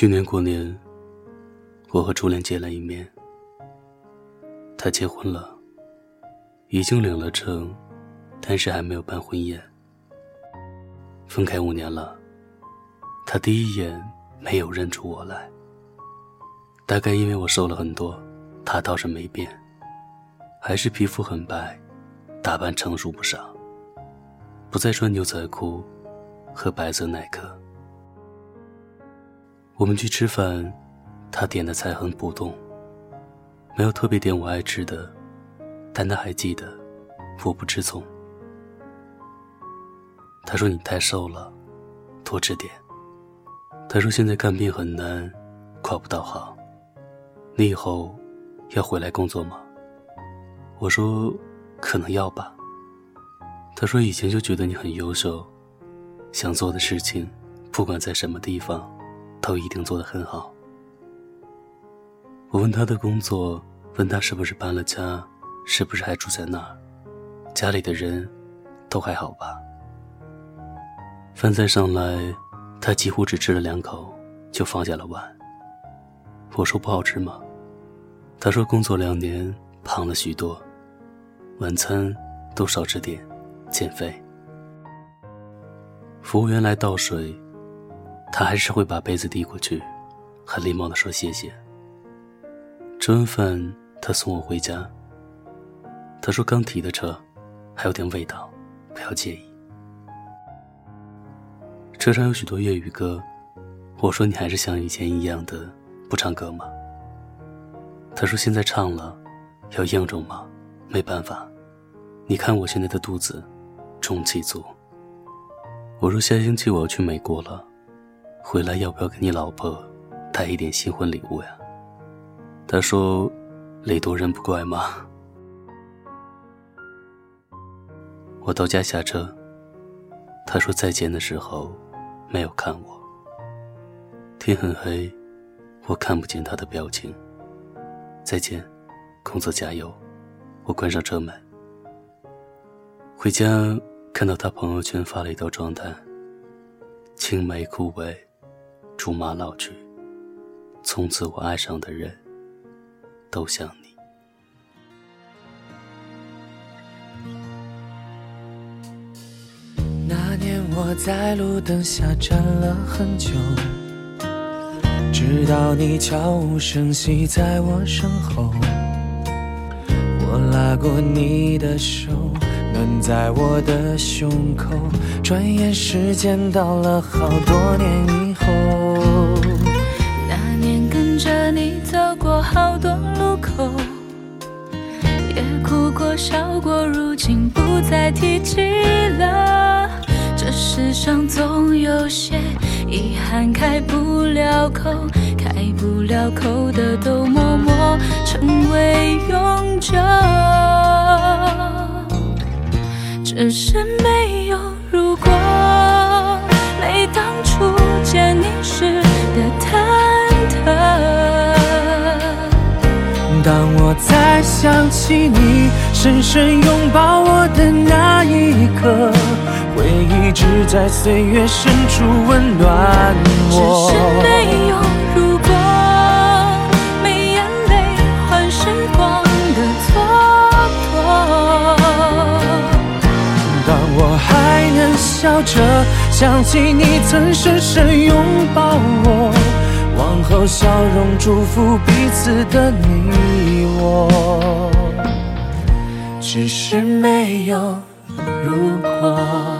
去年过年，我和初恋见了一面。他结婚了，已经领了证，但是还没有办婚宴。分开五年了，他第一眼没有认出我来。大概因为我瘦了很多，他倒是没变，还是皮肤很白，打扮成熟不少。不再穿牛仔裤和白色耐克。我们去吃饭，他点的菜很普通，没有特别点我爱吃的，但他还记得我不吃葱。他说你太瘦了，多吃点。他说现在看病很难，考不到好。你以后要回来工作吗？我说可能要吧。他说以前就觉得你很优秀，想做的事情，不管在什么地方，都一定做得很好。我问他的工作，问他是不是搬了家，是不是还住在那儿，家里的人都还好吧？饭菜上来，他几乎只吃了两口就放下了碗。我说不好吃吗？他说：“工作两年，胖了许多，晚餐都少吃点，减肥。”服务员来倒水，他还是会把杯子递过去，很礼貌的说谢谢。吃完饭，他送我回家。他说：“刚提的车，还有点味道，不要介意。”车上有许多粤语歌，我说：“你还是像以前一样的不唱歌吗？”他说：“现在唱了，要应酬吗？没办法，你看我现在的肚子，中气足。”我说：“下星期我要去美国了，回来要不要给你老婆带一点新婚礼物呀？”他说：“礼多人不怪吗？”我到家下车，他说再见的时候，没有看我。天很黑，我看不见他的表情。再见，工作加油！我关上车门。回家看到他朋友圈发了一条状态：青梅枯萎，竹马老去，从此我爱上的人，都像你。那年我在路灯下站了很久。直到你悄无声息在我身后，我拉过你的手，暖在我的胸口。转眼时间到了好多年以后，你走过好多路口，也哭过笑过，如今不再提起了。这世上总有些。遗憾开不了口，开不了口的都默默成为永久。只是没当我再想起你深深拥抱我的那一刻。回忆只在岁月深处温暖我。只是没有如果，没眼泪换时光的蹉跎。当我还能笑着想起你曾深深拥抱我，用笑容祝福彼此的你我。只是没有如果。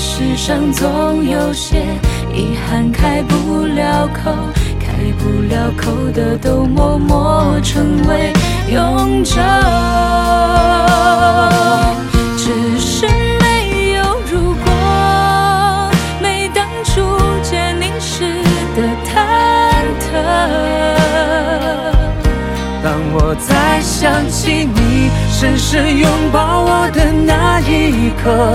世上总有些遗憾开不了口，开不了口的都默默成为永久。我再想起你深深拥抱我的那一刻，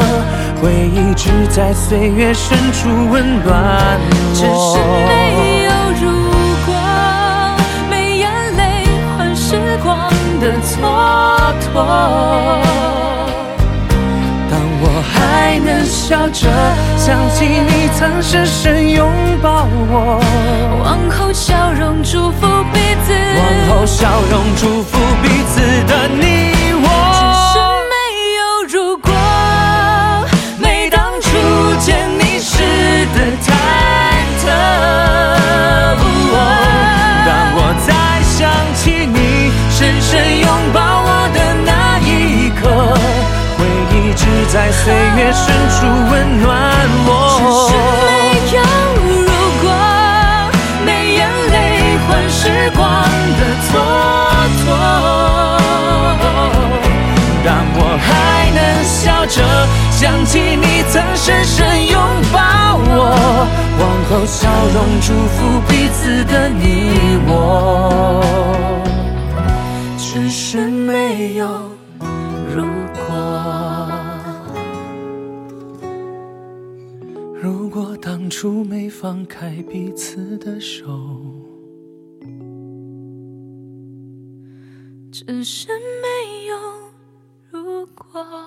回忆只在岁月深处温暖我。只是没有如果，没眼泪换时光的蹉跎。当我还能笑着想起你曾深深拥抱我，笑容祝福深深拥抱我，往后笑容祝福彼此的你我，只是没有如果。如果当初没放开彼此的手。只是没有如果。